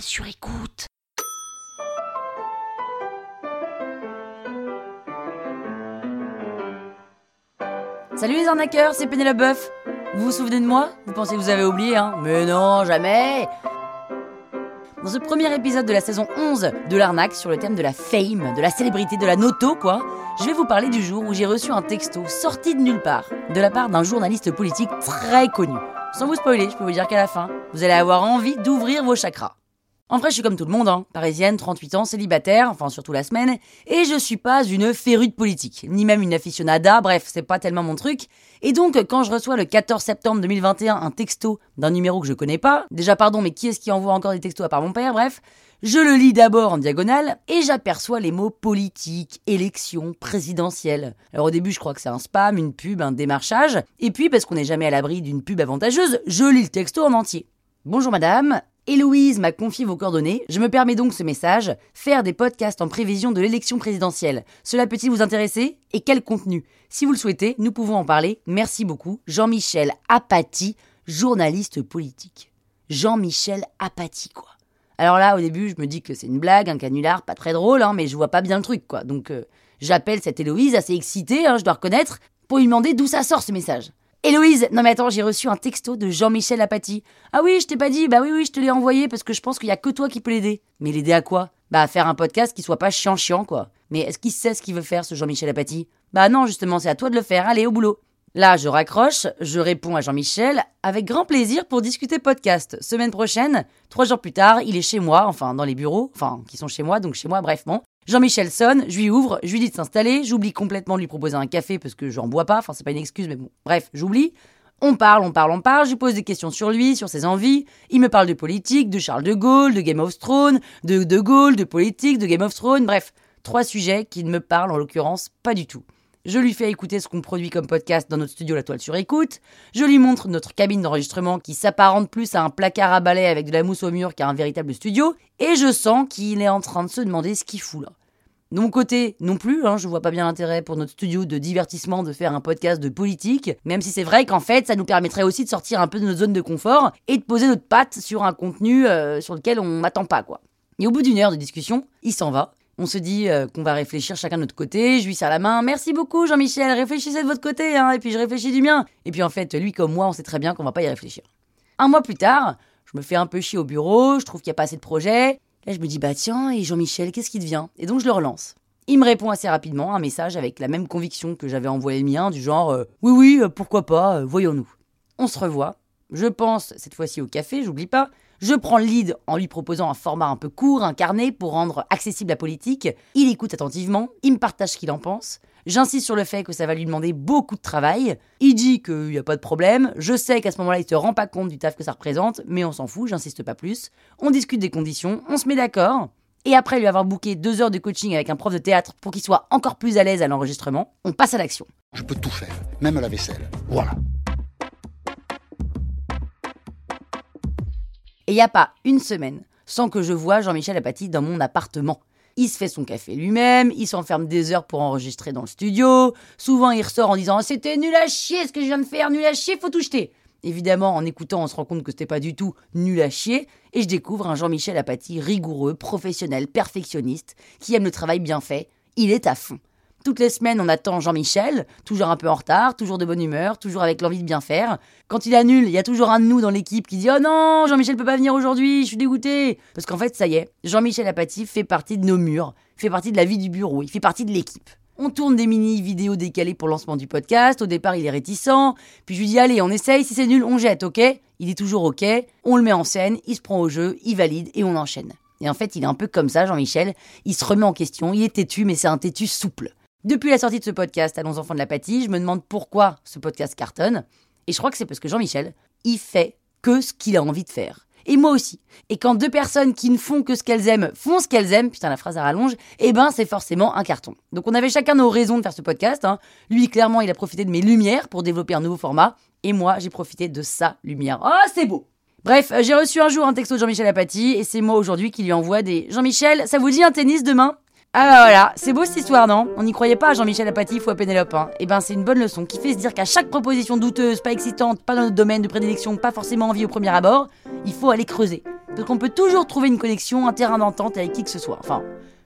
sur écoute. Salut les arnaqueurs, c'est Pénélope Boeuf. Vous vous souvenez de moi? Vous pensez que vous avez oublié, hein? Mais non, jamais Dans ce premier épisode de la saison 11 de l'arnaque sur le thème de la fame, de la célébrité, de la noto, quoi, je vais vous parler du jour où j'ai reçu un texto sorti de nulle part, de la part d'un journaliste politique très connu. Sans vous spoiler, je peux vous dire qu'à la fin, vous allez avoir envie d'ouvrir vos chakras. En vrai, je suis comme tout le monde, hein. parisienne, 38 ans, célibataire, enfin surtout la semaine, et je suis pas une férue de politique, ni même une aficionada, bref, c'est pas tellement mon truc. Et donc, quand je reçois le 14 septembre 2021 un texto d'un numéro que je connais pas, déjà pardon, mais qui est-ce qui envoie encore des textos à part mon père, bref, je le lis d'abord en diagonale et j'aperçois les mots politique, élection, présidentielle. Alors au début, je crois que c'est un spam, une pub, un démarchage, et puis parce qu'on n'est jamais à l'abri d'une pub avantageuse, je lis le texto en entier. Bonjour madame, Héloïse m'a confié vos coordonnées. Je me permets donc ce message. Faire des podcasts en prévision de l'élection présidentielle. Cela peut-il vous intéresser? Et quel contenu? Si vous le souhaitez, nous pouvons en parler. Merci beaucoup. Jean-Michel Apathy, journaliste politique. Jean-Michel Apathy, quoi. Alors là, au début, je me dis que c'est une blague, un canular, pas très drôle, hein, mais je vois pas bien le truc, quoi. Donc euh, j'appelle cette Héloïse, assez excitée, hein, je dois reconnaître, pour lui demander d'où ça sort ce message. Héloïse, non mais attends, j'ai reçu un texto de Jean-Michel Apathy. Ah oui, je t'ai pas dit, bah oui, oui, je te l'ai envoyé parce que je pense qu'il y a que toi qui peux l'aider. Mais l'aider à quoi? Bah à faire un podcast qui soit pas chiant-chiant, quoi. Mais est-ce qu'il sait ce qu'il veut faire, ce Jean-Michel Apathy? Bah non, justement, c'est à toi de le faire, allez, au boulot. Là, je raccroche, je réponds à Jean-Michel avec grand plaisir pour discuter podcast. Semaine prochaine, trois jours plus tard, il est chez moi, enfin dans les bureaux, enfin qui sont chez moi, donc chez moi, bref. Jean-Michel sonne, je lui ouvre, je lui dis de s'installer, j'oublie complètement de lui proposer un café parce que j'en bois pas, enfin c'est pas une excuse, mais bon, bref, j'oublie. On parle, on parle, on parle, je lui pose des questions sur lui, sur ses envies. Il me parle de politique, de Charles de Gaulle, de Game of Thrones, de De Gaulle, de politique, de Game of Thrones, bref, trois sujets qui ne me parlent en l'occurrence pas du tout. Je lui fais écouter ce qu'on produit comme podcast dans notre studio La Toile sur écoute. Je lui montre notre cabine d'enregistrement qui s'apparente plus à un placard à balai avec de la mousse au mur qu'à un véritable studio. Et je sens qu'il est en train de se demander ce qu'il fout là. De mon côté, non plus, hein, je vois pas bien l'intérêt pour notre studio de divertissement de faire un podcast de politique, même si c'est vrai qu'en fait, ça nous permettrait aussi de sortir un peu de notre zone de confort et de poser notre patte sur un contenu euh, sur lequel on m'attend pas, quoi. Et au bout d'une heure de discussion, il s'en va. On se dit euh, qu'on va réfléchir chacun de notre côté, je lui serre la main, merci beaucoup Jean-Michel, réfléchissez de votre côté, hein, et puis je réfléchis du mien. Et puis en fait, lui comme moi, on sait très bien qu'on va pas y réfléchir. Un mois plus tard, je me fais un peu chier au bureau, je trouve qu'il n'y a pas assez de projets, Là, je me dis, bah tiens, et Jean-Michel, qu'est-ce qui devient Et donc, je le relance. Il me répond assez rapidement, un message avec la même conviction que j'avais envoyé le mien, du genre, euh, oui, oui, euh, pourquoi pas, euh, voyons-nous. On se revoit. Je pense, cette fois-ci au café, j'oublie pas. Je prends le lead en lui proposant un format un peu court, un carnet pour rendre accessible la politique. Il écoute attentivement, il me partage ce qu'il en pense. J'insiste sur le fait que ça va lui demander beaucoup de travail. Il dit qu'il n'y a pas de problème. Je sais qu'à ce moment-là, il se rend pas compte du taf que ça représente, mais on s'en fout, j'insiste pas plus. On discute des conditions, on se met d'accord. Et après lui avoir booké deux heures de coaching avec un prof de théâtre pour qu'il soit encore plus à l'aise à l'enregistrement, on passe à l'action. Je peux tout faire, même la vaisselle. Voilà. Et il n'y a pas une semaine sans que je vois Jean-Michel Apathy dans mon appartement. Il se fait son café lui-même, il s'enferme des heures pour enregistrer dans le studio. Souvent, il ressort en disant C'était nul à chier ce que je viens de faire, nul à chier, faut tout jeter. Évidemment, en écoutant, on se rend compte que c'était pas du tout nul à chier, et je découvre un Jean-Michel Apathy rigoureux, professionnel, perfectionniste, qui aime le travail bien fait. Il est à fond. Toutes les semaines, on attend Jean-Michel, toujours un peu en retard, toujours de bonne humeur, toujours avec l'envie de bien faire. Quand il annule, il y a toujours un de nous dans l'équipe qui dit Oh non, Jean-Michel peut pas venir aujourd'hui, je suis dégoûté. Parce qu'en fait, ça y est, Jean-Michel Apathy fait partie de nos murs, fait partie de la vie du bureau, il fait partie de l'équipe. On tourne des mini-vidéos décalées pour lancement du podcast. Au départ, il est réticent. Puis je lui dis Allez, on essaye. Si c'est nul, on jette, ok? Il est toujours ok. On le met en scène, il se prend au jeu, il valide et on enchaîne. Et en fait, il est un peu comme ça, Jean-Michel. Il se remet en question. Il est têtu, mais c'est un têtu souple. Depuis la sortie de ce podcast, Allons enfants de l'apathie, je me demande pourquoi ce podcast cartonne. Et je crois que c'est parce que Jean-Michel, il fait que ce qu'il a envie de faire. Et moi aussi. Et quand deux personnes qui ne font que ce qu'elles aiment font ce qu'elles aiment, putain la phrase à rallonge, eh ben c'est forcément un carton. Donc on avait chacun nos raisons de faire ce podcast. Hein. Lui, clairement, il a profité de mes lumières pour développer un nouveau format. Et moi, j'ai profité de sa lumière. Oh, c'est beau Bref, j'ai reçu un jour un texto de Jean-Michel Apathy et c'est moi aujourd'hui qui lui envoie des Jean-Michel, ça vous dit un tennis demain? Ah bah voilà, c'est beau cette histoire, non? On n'y croyait pas à Jean-Michel Apatif ou à Pénélope. Hein. Et ben c'est une bonne leçon qui fait se dire qu'à chaque proposition douteuse, pas excitante, pas dans notre domaine de prédilection, pas forcément envie au premier abord, il faut aller creuser. Parce qu'on peut toujours trouver une connexion, un terrain d'entente avec qui que ce soit. Enfin,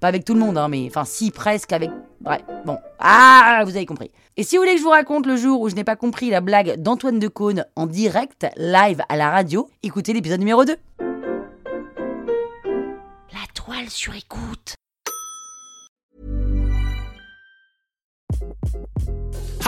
pas avec tout le monde, hein, mais enfin si presque avec... Bref, bon. Ah, vous avez compris. Et si vous voulez que je vous raconte le jour où je n'ai pas compris la blague d'Antoine Decaune en direct, live à la radio, écoutez l'épisode numéro 2. La toile sur écoute.